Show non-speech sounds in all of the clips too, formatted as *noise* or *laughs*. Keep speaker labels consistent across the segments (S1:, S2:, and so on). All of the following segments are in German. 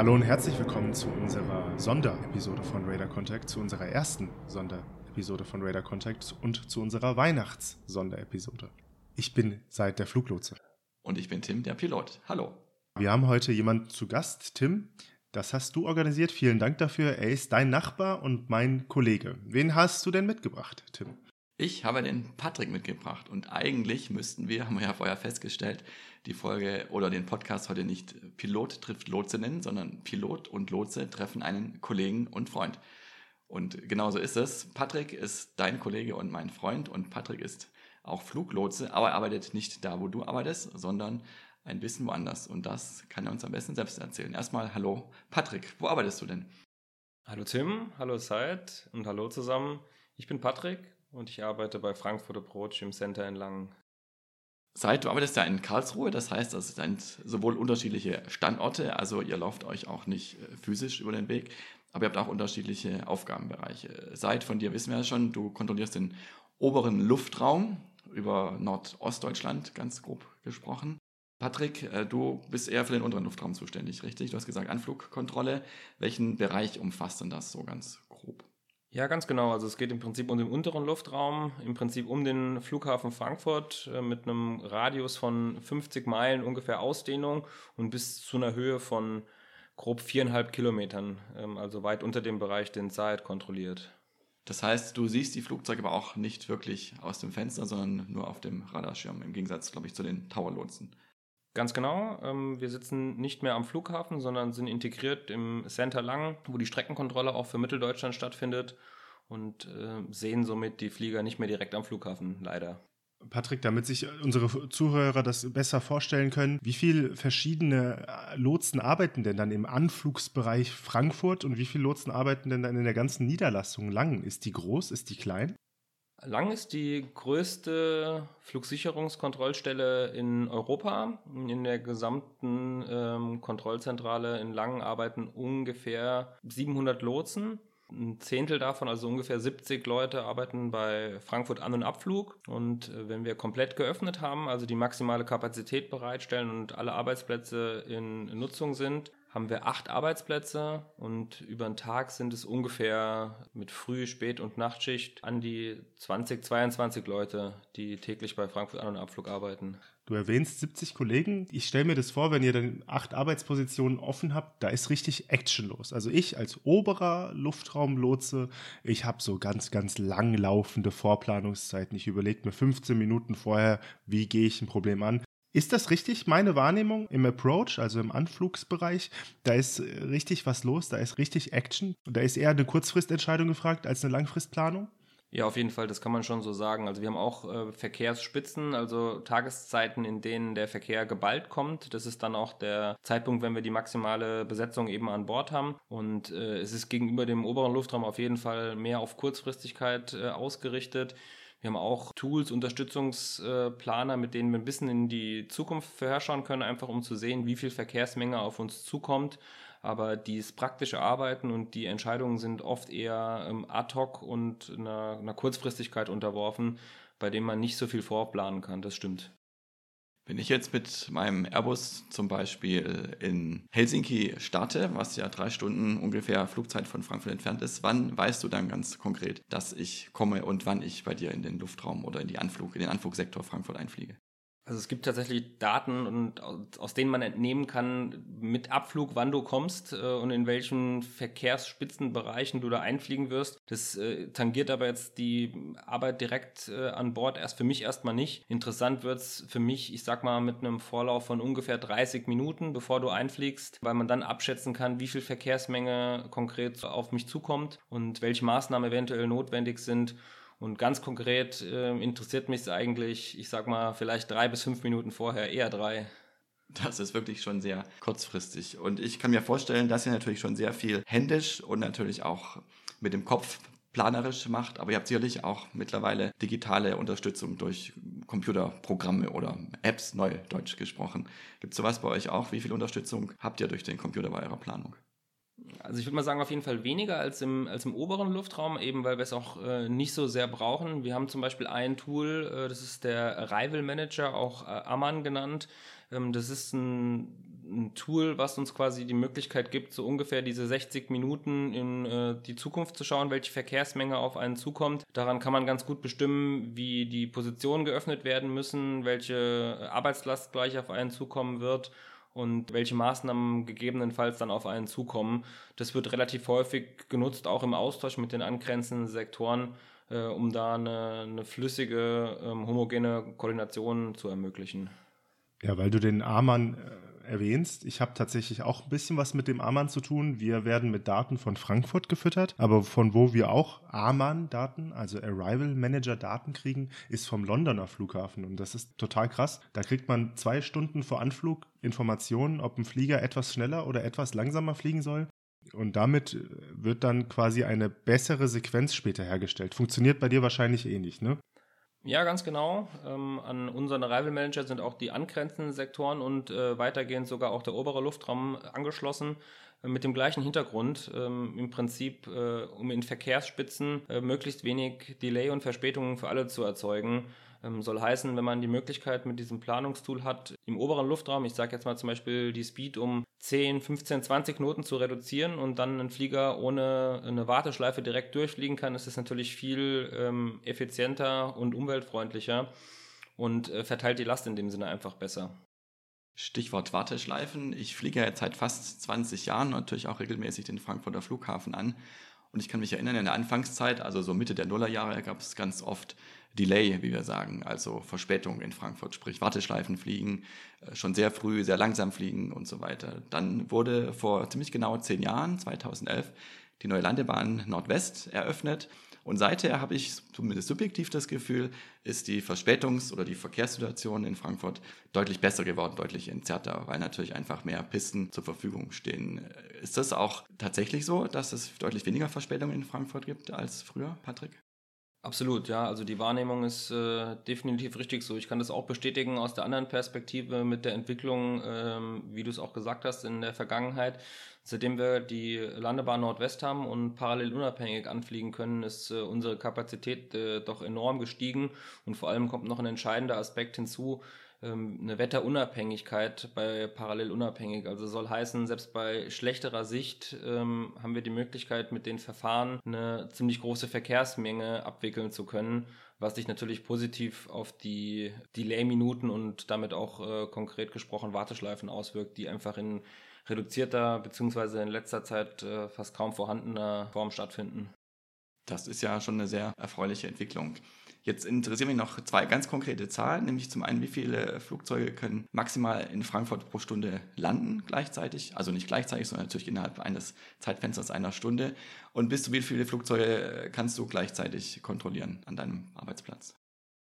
S1: Hallo und herzlich willkommen zu unserer Sonderepisode von Radar Contact, zu unserer ersten Sonderepisode von Radar Contact und zu unserer Weihnachts-Sonderepisode. Ich bin seit der Fluglotse.
S2: Und ich bin Tim, der Pilot. Hallo.
S1: Wir haben heute jemanden zu Gast, Tim. Das hast du organisiert. Vielen Dank dafür. Er ist dein Nachbar und mein Kollege. Wen hast du denn mitgebracht, Tim?
S2: Ich habe den Patrick mitgebracht und eigentlich müssten wir, haben wir ja vorher festgestellt, die Folge oder den Podcast heute nicht Pilot trifft Lotse nennen, sondern Pilot und Lotse treffen einen Kollegen und Freund. Und genauso ist es. Patrick ist dein Kollege und mein Freund und Patrick ist auch Fluglotse, aber er arbeitet nicht da, wo du arbeitest, sondern ein bisschen woanders. Und das kann er uns am besten selbst erzählen. Erstmal, hallo Patrick, wo arbeitest du denn?
S3: Hallo Tim, hallo Seid und hallo zusammen. Ich bin Patrick und ich arbeite bei Frankfurt Approach im Center in Langen.
S2: Seit du arbeitest ja in Karlsruhe, das heißt, das sind sowohl unterschiedliche Standorte, also ihr lauft euch auch nicht äh, physisch über den Weg, aber ihr habt auch unterschiedliche Aufgabenbereiche. Seit von dir wissen wir ja schon, du kontrollierst den oberen Luftraum über Nordostdeutschland, ganz grob gesprochen. Patrick, äh, du bist eher für den unteren Luftraum zuständig, richtig? Du hast gesagt Anflugkontrolle. Welchen Bereich umfasst denn das so ganz grob?
S3: Ja, ganz genau. Also es geht im Prinzip um den unteren Luftraum, im Prinzip um den Flughafen Frankfurt äh, mit einem Radius von 50 Meilen ungefähr Ausdehnung und bis zu einer Höhe von grob viereinhalb Kilometern, ähm, also weit unter dem Bereich, den Said kontrolliert.
S2: Das heißt, du siehst die Flugzeuge aber auch nicht wirklich aus dem Fenster, sondern nur auf dem Radarschirm, im Gegensatz, glaube ich, zu den Towerlotsen.
S3: Ganz genau. Ähm, wir sitzen nicht mehr am Flughafen, sondern sind integriert im Center Lang, wo die Streckenkontrolle auch für Mitteldeutschland stattfindet und äh, sehen somit die Flieger nicht mehr direkt am Flughafen, leider.
S1: Patrick, damit sich unsere Zuhörer das besser vorstellen können, wie viele verschiedene Lotsen arbeiten denn dann im Anflugsbereich Frankfurt und wie viele Lotsen arbeiten denn dann in der ganzen Niederlassung Lang? Ist die groß? Ist die klein?
S3: Lang ist die größte Flugsicherungskontrollstelle in Europa. In der gesamten ähm, Kontrollzentrale in Langen arbeiten ungefähr 700 Lotsen. Ein Zehntel davon, also ungefähr 70 Leute, arbeiten bei Frankfurt An- und Abflug. Und äh, wenn wir komplett geöffnet haben, also die maximale Kapazität bereitstellen und alle Arbeitsplätze in Nutzung sind, haben wir acht Arbeitsplätze und über den Tag sind es ungefähr mit Früh-, Spät- und Nachtschicht an die 20, 22 Leute, die täglich bei Frankfurt An- und Abflug arbeiten.
S1: Du erwähnst 70 Kollegen. Ich stelle mir das vor, wenn ihr dann acht Arbeitspositionen offen habt, da ist richtig Action los. Also ich als oberer Luftraumlotse, ich habe so ganz, ganz lang laufende Vorplanungszeiten. Ich überlege mir 15 Minuten vorher, wie gehe ich ein Problem an. Ist das richtig, meine Wahrnehmung im Approach, also im Anflugsbereich? Da ist äh, richtig was los, da ist richtig Action. Da ist eher eine Kurzfristentscheidung gefragt als eine Langfristplanung?
S3: Ja, auf jeden Fall, das kann man schon so sagen. Also wir haben auch äh, Verkehrsspitzen, also Tageszeiten, in denen der Verkehr geballt kommt. Das ist dann auch der Zeitpunkt, wenn wir die maximale Besetzung eben an Bord haben. Und äh, es ist gegenüber dem oberen Luftraum auf jeden Fall mehr auf Kurzfristigkeit äh, ausgerichtet. Wir haben auch Tools, Unterstützungsplaner, mit denen wir ein bisschen in die Zukunft vorherschauen können, einfach um zu sehen, wie viel Verkehrsmenge auf uns zukommt. Aber dieses praktische Arbeiten und die Entscheidungen sind oft eher ähm, ad hoc und einer, einer Kurzfristigkeit unterworfen, bei dem man nicht so viel vorplanen kann. Das stimmt.
S2: Wenn ich jetzt mit meinem Airbus zum Beispiel in Helsinki starte, was ja drei Stunden ungefähr Flugzeit von Frankfurt entfernt ist, wann weißt du dann ganz konkret, dass ich komme und wann ich bei dir in den Luftraum oder in, die Anflug, in den Anflugsektor Frankfurt einfliege?
S3: Also es gibt tatsächlich Daten und aus denen man entnehmen kann mit Abflug, wann du kommst äh, und in welchen Verkehrsspitzenbereichen du da einfliegen wirst. Das äh, tangiert aber jetzt die Arbeit direkt äh, an Bord erst für mich erstmal nicht. Interessant wird's für mich, ich sag mal, mit einem Vorlauf von ungefähr 30 Minuten, bevor du einfliegst, weil man dann abschätzen kann, wie viel Verkehrsmenge konkret auf mich zukommt und welche Maßnahmen eventuell notwendig sind und ganz konkret äh, interessiert mich es eigentlich, ich sag mal, vielleicht drei bis fünf Minuten vorher, eher drei.
S2: Das ist wirklich schon sehr kurzfristig. Und ich kann mir vorstellen, dass ihr natürlich schon sehr viel händisch und natürlich auch mit dem Kopf planerisch macht, aber ihr habt sicherlich auch mittlerweile digitale Unterstützung durch Computerprogramme oder Apps, neu Deutsch gesprochen. Gibt es sowas bei euch auch? Wie viel Unterstützung habt ihr durch den Computer bei eurer Planung?
S3: Also ich würde mal sagen, auf jeden Fall weniger als im, als im oberen Luftraum, eben weil wir es auch äh, nicht so sehr brauchen. Wir haben zum Beispiel ein Tool, äh, das ist der Arrival Manager, auch äh, Amman genannt. Ähm, das ist ein ein Tool, was uns quasi die Möglichkeit gibt, so ungefähr diese 60 Minuten in äh, die Zukunft zu schauen, welche Verkehrsmenge auf einen zukommt. Daran kann man ganz gut bestimmen, wie die Positionen geöffnet werden müssen, welche Arbeitslast gleich auf einen zukommen wird und welche Maßnahmen gegebenenfalls dann auf einen zukommen. Das wird relativ häufig genutzt, auch im Austausch mit den angrenzenden Sektoren, äh, um da eine, eine flüssige, ähm, homogene Koordination zu ermöglichen.
S1: Ja, weil du den Amann erwähnst, ich habe tatsächlich auch ein bisschen was mit dem Amann zu tun. Wir werden mit Daten von Frankfurt gefüttert, aber von wo wir auch Amann-Daten, also Arrival Manager Daten kriegen, ist vom Londoner Flughafen und das ist total krass. Da kriegt man zwei Stunden vor Anflug Informationen, ob ein Flieger etwas schneller oder etwas langsamer fliegen soll. Und damit äh, wird dann quasi eine bessere Sequenz später hergestellt. Funktioniert bei dir wahrscheinlich ähnlich, ne?
S3: Ja, ganz genau. Ähm, an unseren Arrival Manager sind auch die angrenzenden Sektoren und äh, weitergehend sogar auch der obere Luftraum angeschlossen äh, mit dem gleichen Hintergrund, ähm, im Prinzip, äh, um in Verkehrsspitzen äh, möglichst wenig Delay und Verspätungen für alle zu erzeugen. Ähm, soll heißen, wenn man die Möglichkeit mit diesem Planungstool hat, im oberen Luftraum, ich sage jetzt mal zum Beispiel die Speed um 10, 15, 20 Knoten zu reduzieren und dann ein Flieger ohne eine Warteschleife direkt durchfliegen kann, ist es natürlich viel ähm, effizienter und umweltfreundlicher und äh, verteilt die Last in dem Sinne einfach besser.
S2: Stichwort Warteschleifen. Ich fliege jetzt seit fast 20 Jahren natürlich auch regelmäßig den Frankfurter Flughafen an. Und ich kann mich erinnern, in der Anfangszeit, also so Mitte der Nullerjahre, gab es ganz oft Delay, wie wir sagen, also Verspätung in Frankfurt, sprich Warteschleifen fliegen, äh, schon sehr früh, sehr langsam fliegen und so weiter. Dann wurde vor ziemlich genau zehn Jahren, 2011, die neue Landebahn Nordwest eröffnet. Und seither habe ich zumindest subjektiv das Gefühl, ist die Verspätungs- oder die Verkehrssituation in Frankfurt deutlich besser geworden, deutlich entzerrter, weil natürlich einfach mehr Pisten zur Verfügung stehen. Ist das auch tatsächlich so, dass es deutlich weniger Verspätungen in Frankfurt gibt als früher, Patrick?
S3: Absolut, ja. Also die Wahrnehmung ist äh, definitiv richtig so. Ich kann das auch bestätigen aus der anderen Perspektive mit der Entwicklung, ähm, wie du es auch gesagt hast, in der Vergangenheit. Seitdem wir die Landebahn Nordwest haben und parallel unabhängig anfliegen können, ist äh, unsere Kapazität äh, doch enorm gestiegen. Und vor allem kommt noch ein entscheidender Aspekt hinzu, eine Wetterunabhängigkeit bei parallel unabhängig. Also soll heißen, selbst bei schlechterer Sicht ähm, haben wir die Möglichkeit, mit den Verfahren eine ziemlich große Verkehrsmenge abwickeln zu können, was sich natürlich positiv auf die Delay-Minuten und damit auch äh, konkret gesprochen Warteschleifen auswirkt, die einfach in reduzierter bzw. in letzter Zeit äh, fast kaum vorhandener Form stattfinden.
S2: Das ist ja schon eine sehr erfreuliche Entwicklung. Jetzt interessieren mich noch zwei ganz konkrete Zahlen, nämlich zum einen, wie viele Flugzeuge können maximal in Frankfurt pro Stunde landen gleichzeitig, also nicht gleichzeitig, sondern natürlich innerhalb eines Zeitfensters einer Stunde. Und bis zu wie viele Flugzeuge kannst du gleichzeitig kontrollieren an deinem Arbeitsplatz?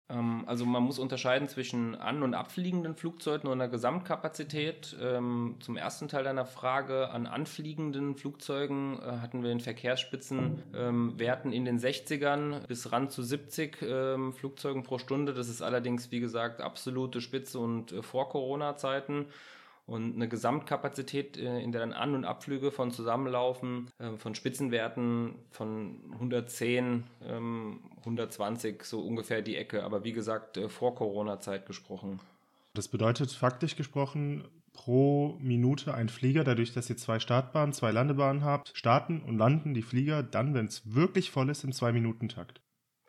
S3: Ähm, also man muss unterscheiden zwischen an- und abfliegenden Flugzeugen und einer Gesamtkapazität. Ähm, zum ersten Teil deiner Frage, an anfliegenden Flugzeugen äh, hatten wir in Verkehrsspitzenwerten ähm, in den 60ern bis ran zu 70 Flugzeugen pro Stunde. Das ist allerdings, wie gesagt, absolute Spitze und äh, vor Corona-Zeiten und eine Gesamtkapazität, äh, in der dann An- und Abflüge von zusammenlaufen, von Spitzenwerten von 110, 120, ähm, so ungefähr die Ecke. Aber wie gesagt, äh, vor Corona-Zeit gesprochen.
S1: Das bedeutet faktisch gesprochen, pro Minute ein Flieger, dadurch, dass ihr zwei Startbahnen, zwei Landebahnen habt, starten und landen die Flieger dann, wenn es wirklich voll ist, im Zwei-Minuten-Takt.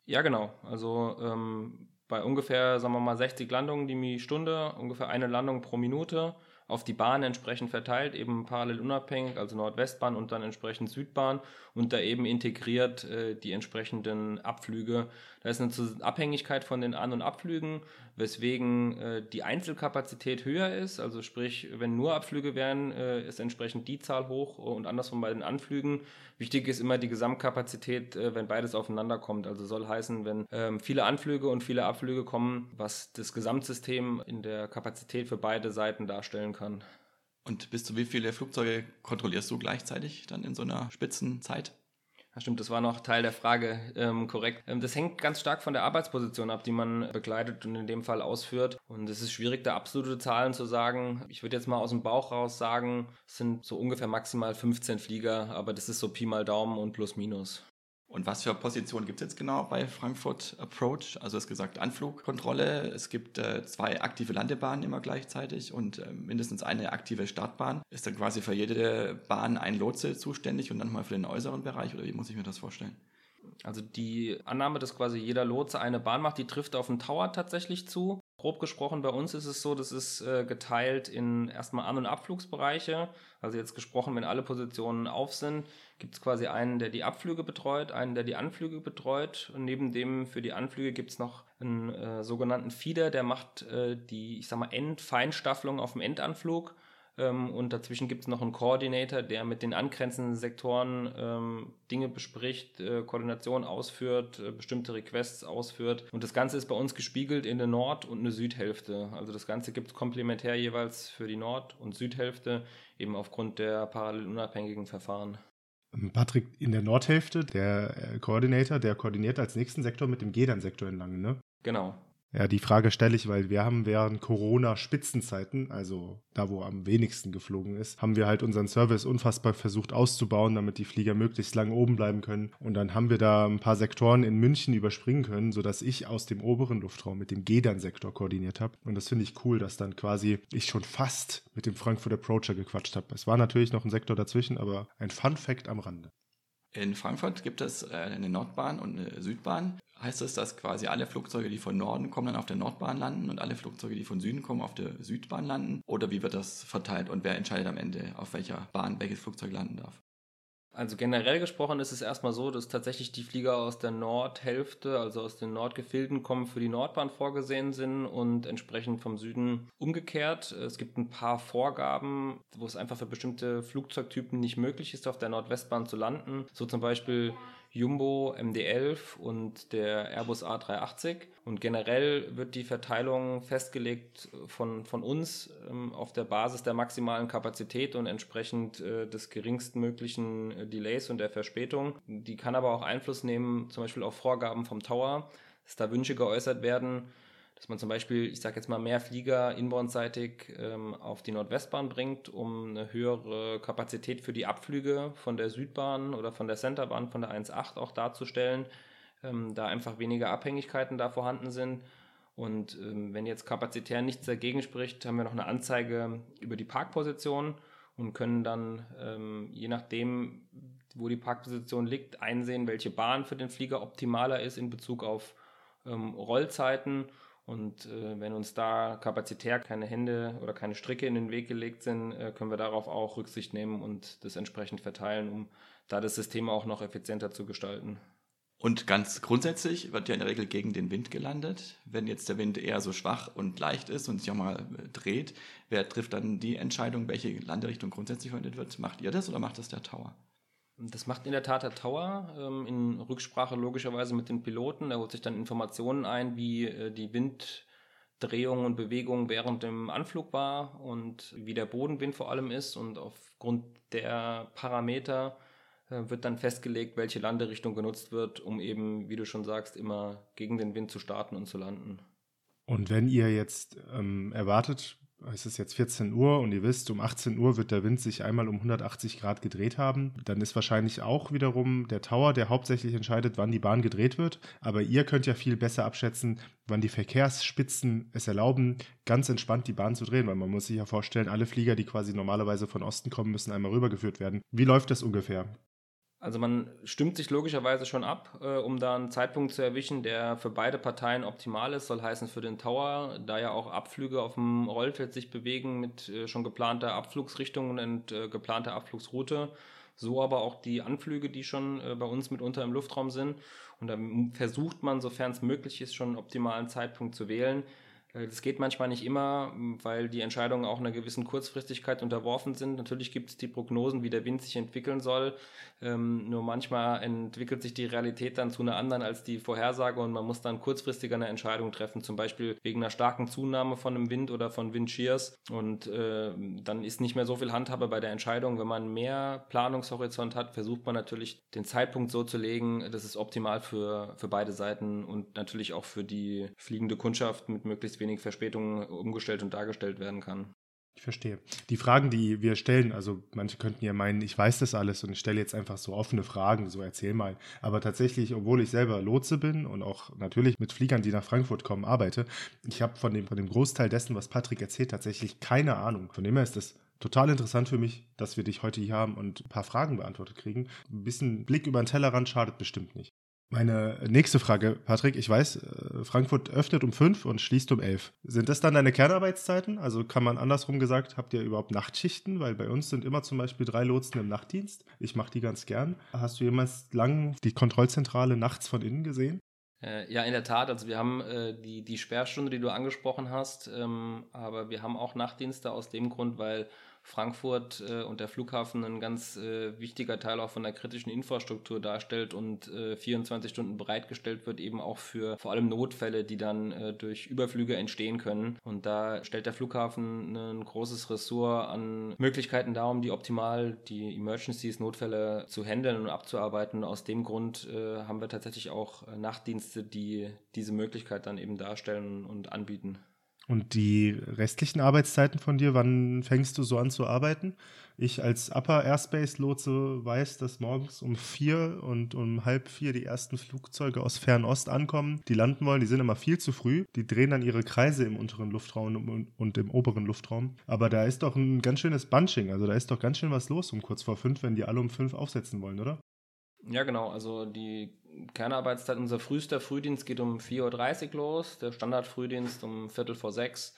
S3: Ja, genau. Also ähm, bei ungefähr, sagen wir mal, 60 Landungen die Stunde, ungefähr eine Landung pro Minute auf die Bahn entsprechend verteilt, eben parallel unabhängig, also Nordwestbahn und dann entsprechend Südbahn und da eben integriert äh, die entsprechenden Abflüge. Da ist eine Abhängigkeit von den An- und Abflügen, weswegen äh, die Einzelkapazität höher ist, also sprich, wenn nur Abflüge wären, äh, ist entsprechend die Zahl hoch und andersrum bei den Anflügen. Wichtig ist immer die Gesamtkapazität, äh, wenn beides aufeinander kommt. Also soll heißen, wenn ähm, viele Anflüge und viele Abflüge kommen, was das Gesamtsystem in der Kapazität für beide Seiten darstellen kann.
S2: Und bis zu wie viele Flugzeuge kontrollierst du gleichzeitig dann in so einer Spitzenzeit?
S3: Ja, stimmt, das war noch Teil der Frage, ähm, korrekt. Ähm, das hängt ganz stark von der Arbeitsposition ab, die man begleitet und in dem Fall ausführt. Und es ist schwierig, da absolute Zahlen zu sagen. Ich würde jetzt mal aus dem Bauch raus sagen, es sind so ungefähr maximal 15 Flieger, aber das ist so Pi mal Daumen und plus minus.
S2: Und was für Positionen gibt es jetzt genau bei Frankfurt Approach? Also es gesagt Anflugkontrolle, es gibt äh, zwei aktive Landebahnen immer gleichzeitig und äh, mindestens eine aktive Startbahn. Ist dann quasi für jede Bahn ein Lotse zuständig und dann mal für den äußeren Bereich oder wie muss ich mir das vorstellen?
S3: Also die Annahme, dass quasi jeder Lotse eine Bahn macht, die trifft auf den Tower tatsächlich zu. Grob gesprochen, bei uns ist es so, das ist äh, geteilt in erstmal An- und Abflugsbereiche. Also jetzt gesprochen, wenn alle Positionen auf sind, gibt es quasi einen, der die Abflüge betreut, einen, der die Anflüge betreut. Und neben dem für die Anflüge gibt es noch einen äh, sogenannten Feeder, der macht äh, die, ich sag mal, Endfeinstaffelung auf dem Endanflug. Ähm, und dazwischen gibt es noch einen Coordinator, der mit den angrenzenden Sektoren ähm, Dinge bespricht, äh, Koordination ausführt, äh, bestimmte Requests ausführt. Und das Ganze ist bei uns gespiegelt in eine Nord- und eine Südhälfte. Also das Ganze gibt es komplementär jeweils für die Nord- und Südhälfte, eben aufgrund der parallel unabhängigen Verfahren.
S1: Patrick, in der Nordhälfte, der äh, Koordinator, der koordiniert als nächsten Sektor mit dem Gedan-Sektor entlang, ne?
S3: Genau.
S1: Ja, die Frage stelle ich, weil wir haben während Corona-Spitzenzeiten, also da, wo am wenigsten geflogen ist, haben wir halt unseren Service unfassbar versucht auszubauen, damit die Flieger möglichst lang oben bleiben können. Und dann haben wir da ein paar Sektoren in München überspringen können, sodass ich aus dem oberen Luftraum mit dem Gedan-Sektor koordiniert habe. Und das finde ich cool, dass dann quasi ich schon fast mit dem Frankfurt Approacher gequatscht habe. Es war natürlich noch ein Sektor dazwischen, aber ein Fun-Fact am Rande.
S2: In Frankfurt gibt es äh, eine Nordbahn und eine Südbahn. Heißt das, dass quasi alle Flugzeuge, die von Norden kommen, dann auf der Nordbahn landen und alle Flugzeuge, die von Süden kommen, auf der Südbahn landen? Oder wie wird das verteilt und wer entscheidet am Ende, auf welcher Bahn welches Flugzeug landen darf?
S3: Also generell gesprochen ist es erstmal so, dass tatsächlich die Flieger aus der Nordhälfte, also aus den Nordgefilden kommen, für die Nordbahn vorgesehen sind und entsprechend vom Süden umgekehrt. Es gibt ein paar Vorgaben, wo es einfach für bestimmte Flugzeugtypen nicht möglich ist, auf der Nordwestbahn zu landen. So zum Beispiel Jumbo MD-11 und der Airbus A380. Und generell wird die Verteilung festgelegt von, von uns ähm, auf der Basis der maximalen Kapazität und entsprechend äh, des geringstmöglichen äh, Delays und der Verspätung. Die kann aber auch Einfluss nehmen, zum Beispiel auf Vorgaben vom Tower, dass da Wünsche geäußert werden, dass man zum Beispiel, ich sage jetzt mal, mehr Flieger inboundseitig ähm, auf die Nordwestbahn bringt, um eine höhere Kapazität für die Abflüge von der Südbahn oder von der Centerbahn, von der 1.8 auch darzustellen, ähm, da einfach weniger Abhängigkeiten da vorhanden sind. Und ähm, wenn jetzt kapazitär nichts dagegen spricht, haben wir noch eine Anzeige über die Parkposition und können dann, ähm, je nachdem, wo die Parkposition liegt, einsehen, welche Bahn für den Flieger optimaler ist in Bezug auf ähm, Rollzeiten und äh, wenn uns da kapazitär keine Hände oder keine Stricke in den Weg gelegt sind, äh, können wir darauf auch Rücksicht nehmen und das entsprechend verteilen, um da das System auch noch effizienter zu gestalten.
S2: Und ganz grundsätzlich wird ja in der Regel gegen den Wind gelandet. Wenn jetzt der Wind eher so schwach und leicht ist und sich auch mal äh, dreht, wer trifft dann die Entscheidung, welche Landerichtung grundsätzlich verwendet wird? Macht ihr das oder macht das der Tower?
S3: Das macht in der Tat der Tower ähm, in Rücksprache logischerweise mit den Piloten. Da holt sich dann Informationen ein, wie äh, die Winddrehung und Bewegung während dem Anflug war und wie der Bodenwind vor allem ist. Und aufgrund der Parameter äh, wird dann festgelegt, welche Landerichtung genutzt wird, um eben, wie du schon sagst, immer gegen den Wind zu starten und zu landen.
S1: Und wenn ihr jetzt ähm, erwartet, es ist jetzt 14 Uhr und ihr wisst, um 18 Uhr wird der Wind sich einmal um 180 Grad gedreht haben. Dann ist wahrscheinlich auch wiederum der Tower, der hauptsächlich entscheidet, wann die Bahn gedreht wird. Aber ihr könnt ja viel besser abschätzen, wann die Verkehrsspitzen es erlauben, ganz entspannt die Bahn zu drehen. Weil man muss sich ja vorstellen, alle Flieger, die quasi normalerweise von Osten kommen, müssen einmal rübergeführt werden. Wie läuft das ungefähr?
S3: Also man stimmt sich logischerweise schon ab, äh, um da einen Zeitpunkt zu erwischen, der für beide Parteien optimal ist. Soll heißen für den Tower, da ja auch Abflüge auf dem Rollfeld sich bewegen mit äh, schon geplanter Abflugsrichtung und äh, geplanter Abflugsroute. So aber auch die Anflüge, die schon äh, bei uns mitunter im Luftraum sind. Und dann versucht man, sofern es möglich ist, schon einen optimalen Zeitpunkt zu wählen. Äh, das geht manchmal nicht immer, weil die Entscheidungen auch einer gewissen Kurzfristigkeit unterworfen sind. Natürlich gibt es die Prognosen, wie der Wind sich entwickeln soll. Ähm, nur manchmal entwickelt sich die Realität dann zu einer anderen als die Vorhersage und man muss dann kurzfristiger eine Entscheidung treffen, zum Beispiel wegen einer starken Zunahme von einem Wind oder von Windshears. Und äh, dann ist nicht mehr so viel Handhabe bei der Entscheidung. Wenn man mehr Planungshorizont hat, versucht man natürlich den Zeitpunkt so zu legen, dass es optimal für, für beide Seiten und natürlich auch für die fliegende Kundschaft mit möglichst wenig Verspätung umgestellt und dargestellt werden kann.
S1: Ich verstehe. Die Fragen, die wir stellen, also manche könnten ja meinen, ich weiß das alles und ich stelle jetzt einfach so offene Fragen, so erzähl mal. Aber tatsächlich, obwohl ich selber Lotse bin und auch natürlich mit Fliegern, die nach Frankfurt kommen, arbeite, ich habe von dem, von dem Großteil dessen, was Patrick erzählt, tatsächlich keine Ahnung. Von dem her ist das total interessant für mich, dass wir dich heute hier haben und ein paar Fragen beantwortet kriegen. Ein bisschen Blick über den Tellerrand schadet bestimmt nicht. Meine nächste Frage, Patrick. Ich weiß, äh, Frankfurt öffnet um fünf und schließt um elf. Sind das dann deine Kernarbeitszeiten? Also kann man andersrum gesagt, habt ihr überhaupt Nachtschichten? Weil bei uns sind immer zum Beispiel drei Lotsen im Nachtdienst. Ich mache die ganz gern. Hast du jemals lang die Kontrollzentrale nachts von innen gesehen?
S3: Äh, ja, in der Tat. Also wir haben äh, die, die Sperrstunde, die du angesprochen hast, ähm, aber wir haben auch Nachtdienste aus dem Grund, weil Frankfurt äh, und der Flughafen ein ganz äh, wichtiger Teil auch von der kritischen Infrastruktur darstellt und äh, 24 Stunden bereitgestellt wird, eben auch für vor allem Notfälle, die dann äh, durch Überflüge entstehen können. Und da stellt der Flughafen ein großes Ressort an Möglichkeiten dar, um die optimal die Emergencies, Notfälle zu handeln und abzuarbeiten. Aus dem Grund äh, haben wir tatsächlich auch Nachtdienste, die diese Möglichkeit dann eben darstellen und anbieten.
S1: Und die restlichen Arbeitszeiten von dir, wann fängst du so an zu arbeiten? Ich als Upper Airspace Lotse weiß, dass morgens um vier und um halb vier die ersten Flugzeuge aus Fernost ankommen, die landen wollen. Die sind immer viel zu früh. Die drehen dann ihre Kreise im unteren Luftraum und im oberen Luftraum. Aber da ist doch ein ganz schönes Bunching. Also da ist doch ganz schön was los um kurz vor fünf, wenn die alle um fünf aufsetzen wollen, oder?
S3: Ja, genau. Also die Kernarbeitszeit, unser frühester Frühdienst geht um 4.30 Uhr los, der Standardfrühdienst um Viertel vor sechs.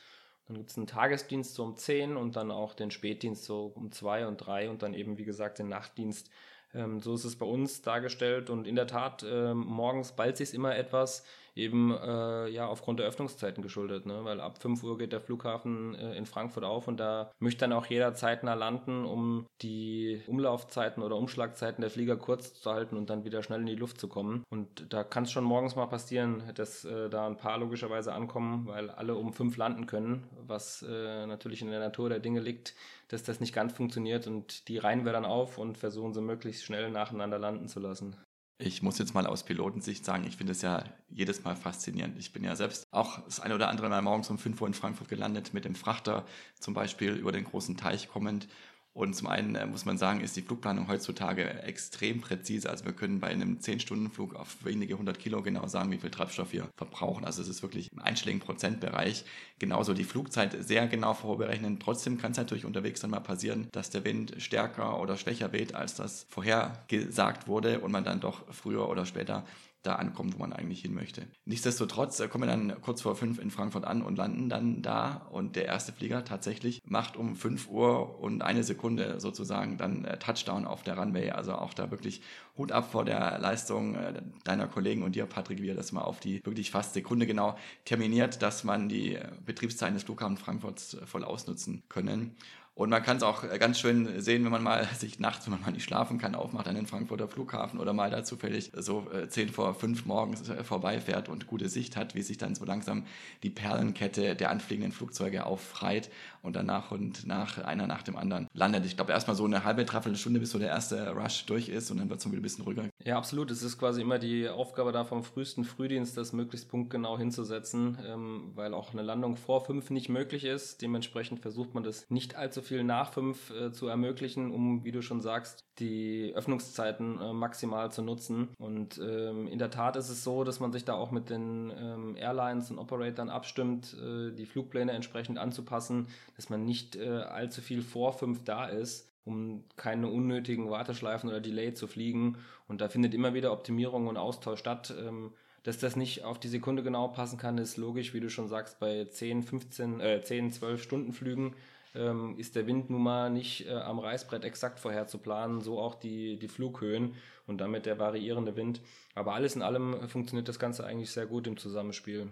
S3: Dann gibt es einen Tagesdienst so um 10 und dann auch den Spätdienst so um 2 und 3 und dann eben, wie gesagt, den Nachtdienst. Ähm, so ist es bei uns dargestellt und in der Tat, ähm, morgens ballt sich immer etwas eben äh, ja aufgrund der Öffnungszeiten geschuldet, ne? weil ab 5 Uhr geht der Flughafen äh, in Frankfurt auf und da möchte dann auch jeder zeitnah landen, um die Umlaufzeiten oder Umschlagzeiten der Flieger kurz zu halten und dann wieder schnell in die Luft zu kommen. Und da kann es schon morgens mal passieren, dass äh, da ein paar logischerweise ankommen, weil alle um 5 landen können, was äh, natürlich in der Natur der Dinge liegt, dass das nicht ganz funktioniert und die reihen wir dann auf und versuchen sie möglichst schnell nacheinander landen zu lassen.
S2: Ich muss jetzt mal aus Pilotensicht sagen, ich finde es ja jedes Mal faszinierend. Ich bin ja selbst auch das eine oder andere Mal morgens um 5 Uhr in Frankfurt gelandet mit dem Frachter, zum Beispiel über den großen Teich kommend und zum einen äh, muss man sagen, ist die Flugplanung heutzutage extrem präzise. Also wir können bei einem 10-Stunden-Flug auf wenige hundert Kilo genau sagen, wie viel Treibstoff wir verbrauchen. Also es ist wirklich im einschlägigen Prozentbereich. Genauso die Flugzeit sehr genau vorberechnen. Trotzdem kann es natürlich unterwegs dann mal passieren, dass der Wind stärker oder schwächer weht, als das vorhergesagt wurde und man dann doch früher oder später da ankommt, wo man eigentlich hin möchte. Nichtsdestotrotz äh, kommen wir dann kurz vor fünf in Frankfurt an und landen dann da und der erste Flieger tatsächlich macht um fünf Uhr und eine Sekunde sozusagen dann äh, Touchdown auf der Runway. Also auch da wirklich Hut ab vor der Leistung äh, deiner Kollegen und dir, Patrick, wie ihr das mal auf die wirklich fast Sekunde genau terminiert, dass man die Betriebszeiten des Flughafens Frankfurts voll ausnutzen können. Und man kann es auch äh, ganz schön sehen, wenn man mal *laughs* sich nachts, wenn man mal nicht schlafen kann, aufmacht an den Frankfurter Flughafen oder mal da zufällig so äh, zehn vor fünf morgens äh, vorbeifährt und gute Sicht hat, wie sich dann so langsam die Perlenkette der anfliegenden Flugzeuge auffreit und dann nach und nach einer nach dem anderen landet. Ich glaube erstmal so eine halbe, dreiviertel Stunde, bis so der erste Rush durch ist und dann wird es wieder ein bisschen ruhiger.
S3: Ja, absolut. Es ist quasi immer die Aufgabe da vom frühesten Frühdienst, das möglichst punktgenau hinzusetzen, ähm, weil auch eine Landung vor fünf nicht möglich ist. Dementsprechend versucht man das nicht allzu viel nach fünf äh, zu ermöglichen, um, wie du schon sagst, die Öffnungszeiten äh, maximal zu nutzen. Und ähm, in der Tat ist es so, dass man sich da auch mit den ähm, Airlines und Operatoren abstimmt, äh, die Flugpläne entsprechend anzupassen, dass man nicht äh, allzu viel vor fünf da ist um keine unnötigen Warteschleifen oder Delay zu fliegen. Und da findet immer wieder Optimierung und Austausch statt. Ähm, dass das nicht auf die Sekunde genau passen kann, ist logisch, wie du schon sagst, bei 10, 15, äh, 10, 12 Stunden Flügen ähm, ist der Wind nun mal nicht äh, am Reißbrett exakt vorherzuplanen, so auch die, die Flughöhen und damit der variierende Wind. Aber alles in allem funktioniert das Ganze eigentlich sehr gut im Zusammenspiel.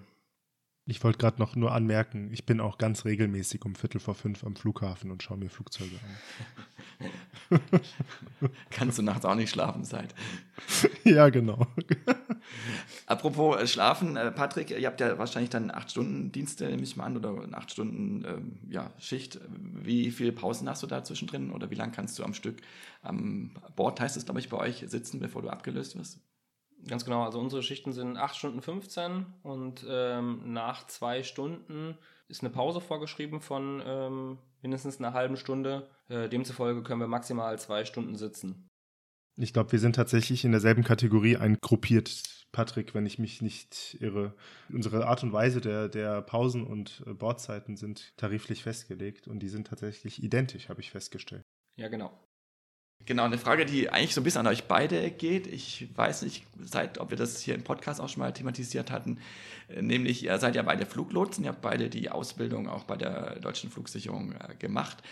S1: Ich wollte gerade noch nur anmerken, ich bin auch ganz regelmäßig um Viertel vor fünf am Flughafen und schaue mir Flugzeuge
S2: an. *laughs* Kannst du nachts auch nicht schlafen seit? *laughs*
S1: ja, genau. *laughs*
S2: Apropos äh, Schlafen, äh, Patrick, ihr habt ja wahrscheinlich dann acht Stunden Dienste, nehme ich mal an, oder acht Stunden ähm, ja, Schicht. Wie viele Pausen hast du da zwischendrin oder wie lange kannst du am Stück am Bord, heißt es, glaube ich, bei euch sitzen, bevor du abgelöst wirst?
S3: Ganz genau, also unsere Schichten sind 8 Stunden 15 und ähm, nach zwei Stunden ist eine Pause vorgeschrieben von ähm, mindestens einer halben Stunde. Äh, demzufolge können wir maximal zwei Stunden sitzen.
S1: Ich glaube, wir sind tatsächlich in derselben Kategorie eingruppiert, Patrick, wenn ich mich nicht irre. Unsere Art und Weise der, der Pausen und äh, Bordzeiten sind tariflich festgelegt und die sind tatsächlich identisch, habe ich festgestellt.
S3: Ja, genau.
S2: Genau, eine Frage, die eigentlich so ein bisschen an euch beide geht. Ich weiß nicht, seit, ob wir das hier im Podcast auch schon mal thematisiert hatten. Äh, nämlich, ihr seid ja beide Fluglotsen, ihr habt beide die Ausbildung auch bei der Deutschen Flugsicherung äh, gemacht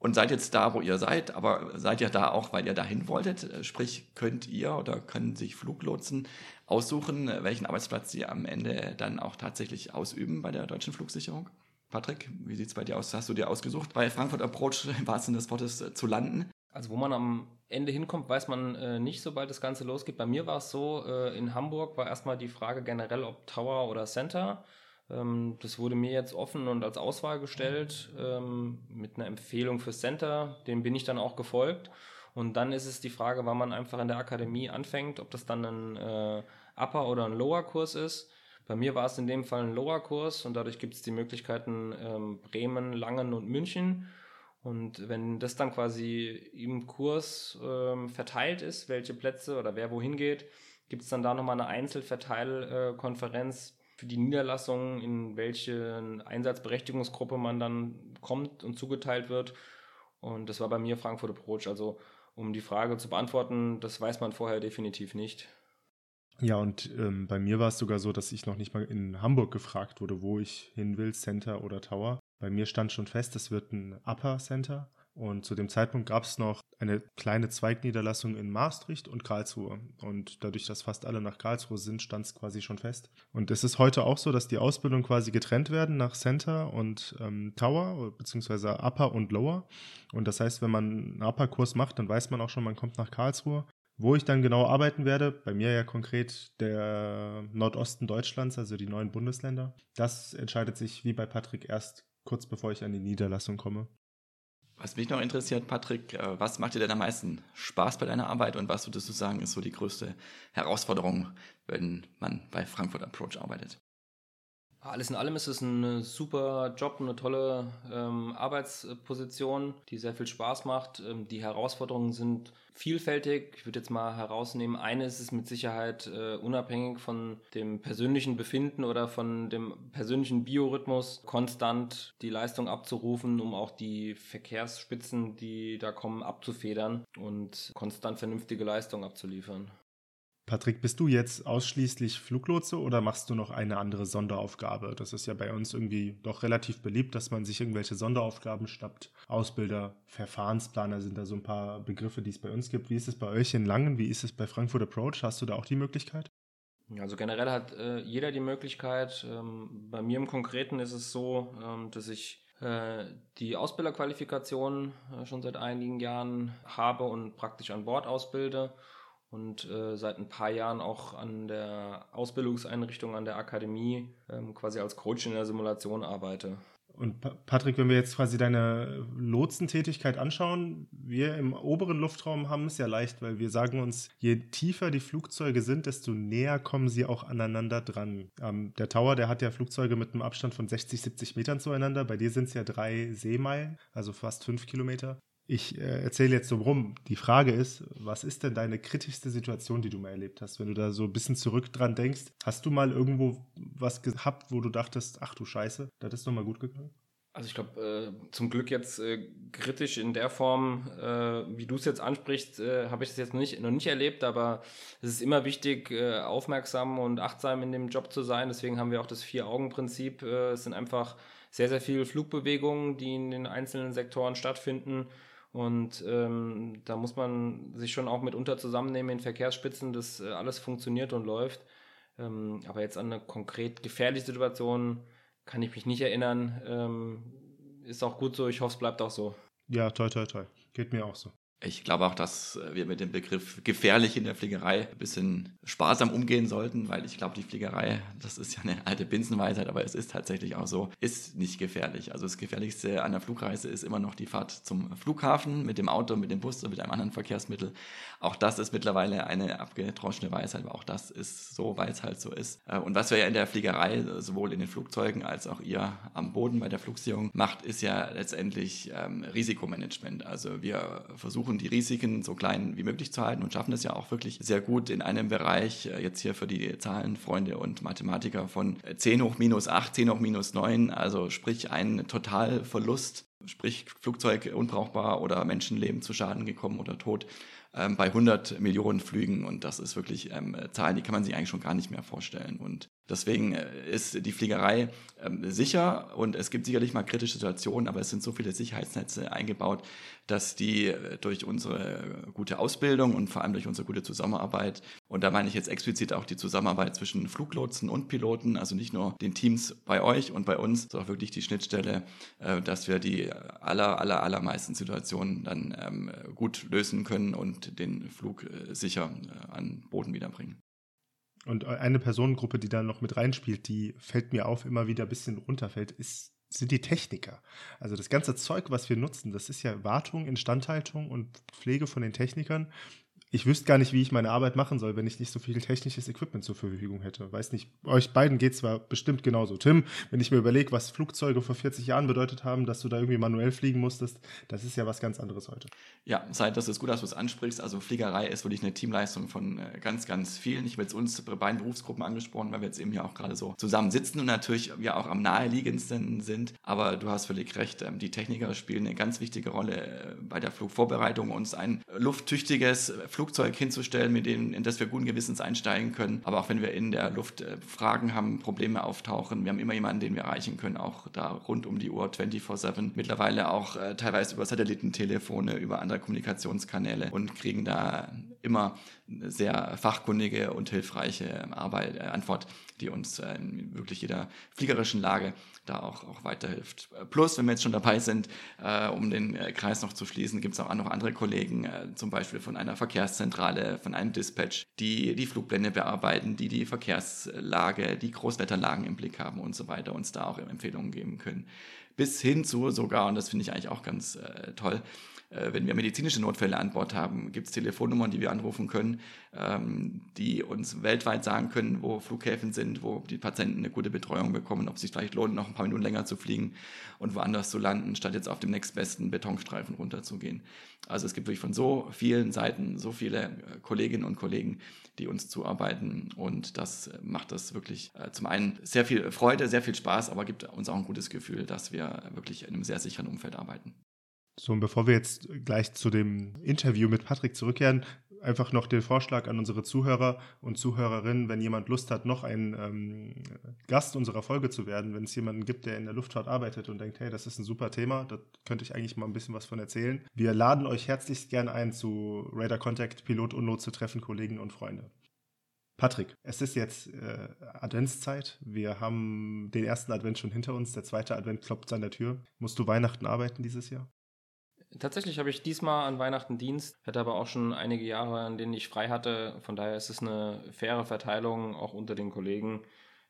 S2: und seid jetzt da, wo ihr seid, aber seid ihr da auch, weil ihr dahin wolltet? Äh, sprich, könnt ihr oder können sich Fluglotsen aussuchen, welchen Arbeitsplatz sie am Ende dann auch tatsächlich ausüben bei der Deutschen Flugsicherung? Patrick, wie sieht es bei dir aus? Hast du dir ausgesucht, bei Frankfurt Approach im wahrsten Sinne des Wortes zu landen?
S3: Also wo man am Ende hinkommt, weiß man äh, nicht, sobald das Ganze losgeht. Bei mir war es so, äh, in Hamburg war erstmal die Frage generell, ob Tower oder Center. Ähm, das wurde mir jetzt offen und als Auswahl gestellt ähm, mit einer Empfehlung für Center. Dem bin ich dann auch gefolgt. Und dann ist es die Frage, wann man einfach in der Akademie anfängt, ob das dann ein äh, Upper- oder ein Lower-Kurs ist. Bei mir war es in dem Fall ein Lower-Kurs und dadurch gibt es die Möglichkeiten ähm, Bremen, Langen und München. Und wenn das dann quasi im Kurs ähm, verteilt ist, welche Plätze oder wer wohin geht, gibt es dann da nochmal eine Einzelverteilkonferenz für die Niederlassung, in welche Einsatzberechtigungsgruppe man dann kommt und zugeteilt wird. Und das war bei mir Frankfurt Approach. Also um die Frage zu beantworten, das weiß man vorher definitiv nicht.
S1: Ja, und ähm, bei mir war es sogar so, dass ich noch nicht mal in Hamburg gefragt wurde, wo ich hin will, Center oder Tower. Bei mir stand schon fest, es wird ein Upper Center. Und zu dem Zeitpunkt gab es noch eine kleine Zweigniederlassung in Maastricht und Karlsruhe. Und dadurch, dass fast alle nach Karlsruhe sind, stand es quasi schon fest. Und es ist heute auch so, dass die Ausbildung quasi getrennt werden nach Center und ähm, Tower, beziehungsweise Upper und Lower. Und das heißt, wenn man einen Upper-Kurs macht, dann weiß man auch schon, man kommt nach Karlsruhe. Wo ich dann genau arbeiten werde, bei mir ja konkret der Nordosten Deutschlands, also die neuen Bundesländer, das entscheidet sich wie bei Patrick erst kurz bevor ich an die Niederlassung komme.
S2: Was mich noch interessiert, Patrick, äh, was macht dir denn am meisten Spaß bei deiner Arbeit und was würdest du sagen, ist so die größte Herausforderung, wenn man bei Frankfurt Approach arbeitet?
S3: Alles in allem ist es ein super Job, eine tolle ähm, Arbeitsposition, die sehr viel Spaß macht. Ähm, die Herausforderungen sind vielfältig. Ich würde jetzt mal herausnehmen, eine ist es mit Sicherheit äh, unabhängig von dem persönlichen Befinden oder von dem persönlichen Biorhythmus, konstant die Leistung abzurufen, um auch die Verkehrsspitzen, die da kommen, abzufedern und konstant vernünftige Leistung abzuliefern.
S1: Patrick, bist du jetzt ausschließlich Fluglotse oder machst du noch eine andere Sonderaufgabe? Das ist ja bei uns irgendwie doch relativ beliebt, dass man sich irgendwelche Sonderaufgaben schnappt. Ausbilder, Verfahrensplaner sind da so ein paar Begriffe, die es bei uns gibt. Wie ist es bei euch in Langen? Wie ist es bei Frankfurt Approach? Hast du da auch die Möglichkeit?
S3: Also generell hat äh, jeder die Möglichkeit. Ähm, bei mir im Konkreten ist es so, ähm, dass ich äh, die Ausbilderqualifikation äh, schon seit einigen Jahren habe und praktisch an Bord ausbilde und äh, seit ein paar Jahren auch an der Ausbildungseinrichtung an der Akademie ähm, quasi als Coach in der Simulation arbeite.
S1: Und Patrick, wenn wir jetzt quasi deine Lotsentätigkeit anschauen, wir im oberen Luftraum haben es ja leicht, weil wir sagen uns, je tiefer die Flugzeuge sind, desto näher kommen sie auch aneinander dran. Ähm, der Tower, der hat ja Flugzeuge mit einem Abstand von 60, 70 Metern zueinander. Bei dir sind es ja drei Seemeilen, also fast fünf Kilometer. Ich äh, erzähle jetzt so rum. Die Frage ist, was ist denn deine kritischste Situation, die du mal erlebt hast? Wenn du da so ein bisschen zurück dran denkst, hast du mal irgendwo was gehabt, wo du dachtest, ach du Scheiße, das ist nochmal gut gegangen?
S3: Also ich glaube, äh, zum Glück jetzt äh, kritisch in der Form, äh, wie du es jetzt ansprichst, äh, habe ich das jetzt noch nicht, noch nicht erlebt, aber es ist immer wichtig, äh, aufmerksam und achtsam in dem Job zu sein. Deswegen haben wir auch das Vier-Augen-Prinzip. Äh, es sind einfach sehr, sehr viele Flugbewegungen, die in den einzelnen Sektoren stattfinden. Und ähm, da muss man sich schon auch mitunter zusammennehmen in Verkehrsspitzen, dass äh, alles funktioniert und läuft. Ähm, aber jetzt an eine konkret gefährliche Situation kann ich mich nicht erinnern. Ähm, ist auch gut so, ich hoffe, es bleibt auch so.
S1: Ja, toll, toll, toll. Geht mir auch so.
S2: Ich glaube auch, dass wir mit dem Begriff gefährlich in der Fliegerei ein bisschen sparsam umgehen sollten, weil ich glaube, die Fliegerei, das ist ja eine alte Binsenweisheit, aber es ist tatsächlich auch so, ist nicht gefährlich. Also das Gefährlichste an der Flugreise ist immer noch die Fahrt zum Flughafen mit dem Auto, mit dem Bus oder mit einem anderen Verkehrsmittel. Auch das ist mittlerweile eine abgedroschene Weisheit, aber auch das ist so, weil es halt so ist. Äh, und was wir ja in der Fliegerei, sowohl in den Flugzeugen als auch ihr am Boden bei der Flugsicherung macht, ist ja letztendlich ähm, Risikomanagement. Also wir versuchen versuchen, die Risiken so klein wie möglich zu halten und schaffen es ja auch wirklich sehr gut in einem Bereich, äh, jetzt hier für die Zahlenfreunde und Mathematiker von 10 hoch minus 8, 10 hoch minus 9, also sprich ein Totalverlust, sprich Flugzeug unbrauchbar oder Menschenleben zu Schaden gekommen oder tot ähm, bei 100 Millionen Flügen und das ist wirklich ähm, Zahlen, die kann man sich eigentlich schon gar nicht mehr vorstellen und Deswegen äh, ist die Fliegerei ähm, sicher und es gibt sicherlich mal kritische Situationen, aber es sind so viele Sicherheitsnetze eingebaut, dass die äh, durch unsere gute Ausbildung und vor allem durch unsere gute Zusammenarbeit, und da meine ich jetzt explizit auch die Zusammenarbeit zwischen Fluglotsen und Piloten, also nicht nur den Teams bei euch und bei uns, sondern auch wirklich die Schnittstelle, äh, dass wir die aller, aller, allermeisten Situationen dann ähm, gut lösen können und den Flug sicher an Boden wiederbringen.
S1: Und eine Personengruppe, die da noch mit reinspielt, die fällt mir auf, immer wieder ein bisschen runterfällt, ist, sind die Techniker. Also das ganze Zeug, was wir nutzen, das ist ja Wartung, Instandhaltung und Pflege von den Technikern ich wüsste gar nicht, wie ich meine Arbeit machen soll, wenn ich nicht so viel technisches Equipment zur Verfügung hätte. Weiß nicht, euch beiden geht zwar bestimmt genauso. Tim, wenn ich mir überlege, was Flugzeuge vor 40 Jahren bedeutet haben, dass du da irgendwie manuell fliegen musstest, das ist ja was ganz anderes heute.
S2: Ja, seit das ist gut, dass du es ansprichst. Also Fliegerei ist wirklich eine Teamleistung von äh, ganz, ganz vielen. Ich will jetzt uns bei beiden Berufsgruppen angesprochen, weil wir jetzt eben ja auch gerade so zusammen sitzen und natürlich ja auch am naheliegendsten sind. Aber du hast völlig recht, ähm, die Techniker spielen eine ganz wichtige Rolle äh, bei der Flugvorbereitung, uns ein lufttüchtiges Flugzeug hinzustellen, mit dem, in das wir guten Gewissens einsteigen können. Aber auch wenn wir in der Luft äh, Fragen haben, Probleme auftauchen, wir haben immer jemanden, den wir erreichen können, auch da rund um die Uhr 24-7. Mittlerweile auch äh, teilweise über Satellitentelefone, über andere Kommunikationskanäle und kriegen da immer sehr fachkundige und hilfreiche Arbeit, äh, Antwort, die uns äh, in wirklich jeder fliegerischen Lage da auch, auch weiterhilft. Plus, wenn wir jetzt schon dabei sind, äh, um den äh, Kreis noch zu schließen, gibt es auch noch andere Kollegen, äh, zum Beispiel von einer Verkehrszentrale, von einem Dispatch, die die Flugpläne bearbeiten, die die Verkehrslage, die Großwetterlagen im Blick haben und so weiter, uns da auch Empfehlungen geben können. Bis hin zu sogar, und das finde ich eigentlich auch ganz äh, toll, äh, wenn wir medizinische Notfälle an Bord haben, gibt es Telefonnummern, die wir anrufen können, ähm, die uns weltweit sagen können, wo Flughäfen sind, wo die Patienten eine gute Betreuung bekommen, ob es sich vielleicht lohnt, noch ein paar Minuten länger zu fliegen und woanders zu landen, statt jetzt auf dem nächstbesten Betonstreifen runterzugehen. Also es gibt wirklich von so vielen Seiten so viele äh, Kolleginnen und Kollegen, die uns zuarbeiten und das macht das wirklich äh, zum einen sehr viel Freude, sehr viel Spaß, aber gibt uns auch ein gutes Gefühl, dass wir wirklich in einem sehr sicheren Umfeld arbeiten.
S1: So, und bevor wir jetzt gleich zu dem Interview mit Patrick zurückkehren, einfach noch den Vorschlag an unsere Zuhörer und Zuhörerinnen, wenn jemand Lust hat, noch ein ähm, Gast unserer Folge zu werden, wenn es jemanden gibt, der in der Luftfahrt arbeitet und denkt, hey, das ist ein super Thema, da könnte ich eigentlich mal ein bisschen was von erzählen. Wir laden euch herzlichst gerne ein, zu Radar Contact Pilot und Not zu treffen, Kollegen und Freunde. Patrick, es ist jetzt äh, Adventszeit. Wir haben den ersten Advent schon hinter uns. Der zweite Advent klopft an der Tür. Musst du Weihnachten arbeiten dieses Jahr?
S3: Tatsächlich habe ich diesmal an Weihnachten Dienst, hatte aber auch schon einige Jahre, an denen ich frei hatte. Von daher ist es eine faire Verteilung auch unter den Kollegen.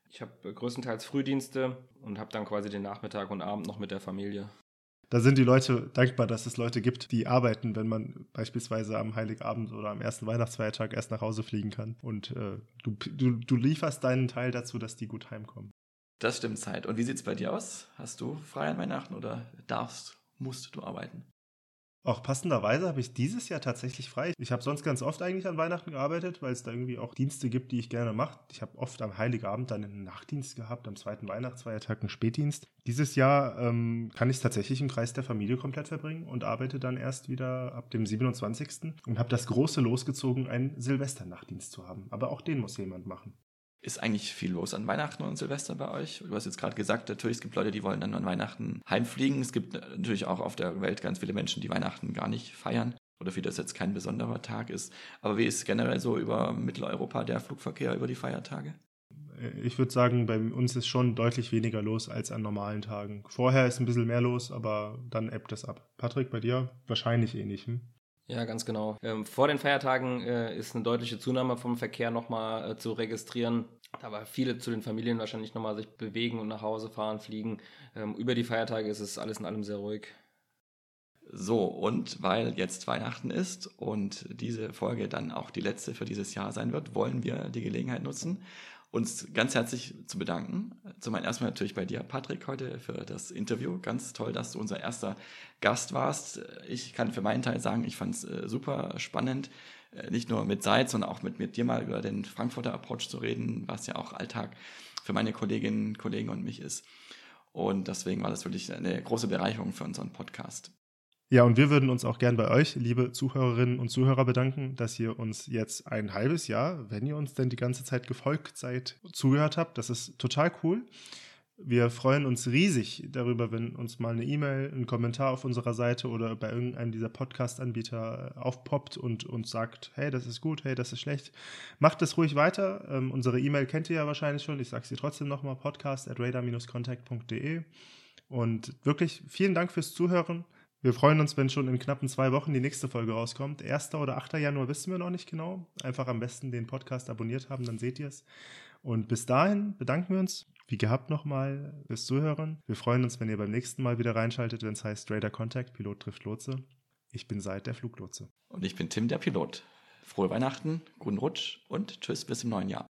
S3: Ich habe größtenteils Frühdienste und habe dann quasi den Nachmittag und Abend noch mit der Familie.
S1: Da sind die Leute dankbar, dass es Leute gibt, die arbeiten, wenn man beispielsweise am Heiligabend oder am ersten Weihnachtsfeiertag erst nach Hause fliegen kann. Und äh, du, du, du lieferst deinen Teil dazu, dass die gut heimkommen.
S2: Das stimmt, Zeit. Und wie sieht es bei dir aus? Hast du frei an Weihnachten oder darfst, musst du arbeiten?
S1: Auch passenderweise habe ich dieses Jahr tatsächlich frei. Ich habe sonst ganz oft eigentlich an Weihnachten gearbeitet, weil es da irgendwie auch Dienste gibt, die ich gerne mache. Ich habe oft am Heiligabend dann einen Nachtdienst gehabt, am zweiten Weihnachtsfeiertag einen Spätdienst. Dieses Jahr ähm, kann ich es tatsächlich im Kreis der Familie komplett verbringen und arbeite dann erst wieder ab dem 27. und habe das große losgezogen, einen Silvesternachtdienst zu haben. Aber auch den muss jemand machen.
S2: Ist eigentlich viel los an Weihnachten und Silvester bei euch? Du hast jetzt gerade gesagt, natürlich, es gibt Leute, die wollen dann an Weihnachten heimfliegen. Es gibt natürlich auch auf der Welt ganz viele Menschen, die Weihnachten gar nicht feiern oder für das jetzt kein besonderer Tag ist. Aber wie ist generell so über Mitteleuropa der Flugverkehr über die Feiertage?
S1: Ich würde sagen, bei uns ist schon deutlich weniger los als an normalen Tagen. Vorher ist ein bisschen mehr los, aber dann ebbt es ab. Patrick, bei dir wahrscheinlich ähnlich. Hm?
S3: Ja, ganz genau. Ähm, vor den Feiertagen äh, ist eine deutliche Zunahme vom Verkehr nochmal äh, zu registrieren. Da war viele zu den Familien wahrscheinlich nochmal sich bewegen und nach Hause fahren, fliegen. Ähm, über die Feiertage ist es alles in allem sehr ruhig.
S2: So, und weil jetzt Weihnachten ist und diese Folge dann auch die letzte für dieses Jahr sein wird, wollen wir die Gelegenheit nutzen, uns ganz herzlich zu bedanken. Zum einen erstmal natürlich bei dir, Patrick, heute für das Interview. Ganz toll, dass du unser erster Gast warst. Ich kann für meinen Teil sagen, ich fand es äh, super spannend, äh, nicht nur mit Seid, sondern auch mit, mit dir mal über den Frankfurter Approach zu reden, was ja auch Alltag für meine Kolleginnen, Kollegen und mich ist. Und deswegen war das wirklich eine große Bereicherung für unseren Podcast.
S1: Ja, und wir würden uns auch gern bei euch, liebe Zuhörerinnen und Zuhörer, bedanken, dass ihr uns jetzt ein halbes Jahr, wenn ihr uns denn die ganze Zeit gefolgt seid, zugehört habt. Das ist total cool. Wir freuen uns riesig darüber, wenn uns mal eine E-Mail, ein Kommentar auf unserer Seite oder bei irgendeinem dieser Podcast-Anbieter aufpoppt und uns sagt, hey, das ist gut, hey, das ist schlecht. Macht das ruhig weiter. Ähm, unsere E-Mail kennt ihr ja wahrscheinlich schon. Ich sage sie trotzdem nochmal, podcast at radar-contact.de. Und wirklich vielen Dank fürs Zuhören. Wir freuen uns, wenn schon in knappen zwei Wochen die nächste Folge rauskommt. 1. oder 8. Januar wissen wir noch nicht genau. Einfach am besten den Podcast abonniert haben, dann seht ihr es. Und bis dahin bedanken wir uns, wie gehabt, nochmal fürs Zuhören. Wir freuen uns, wenn ihr beim nächsten Mal wieder reinschaltet, wenn es heißt Radar Contact, Pilot trifft Lotse. Ich bin Seid, der Fluglotse.
S2: Und ich bin Tim, der Pilot. Frohe Weihnachten, guten Rutsch und tschüss bis im neuen Jahr.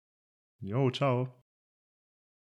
S1: Jo, ciao.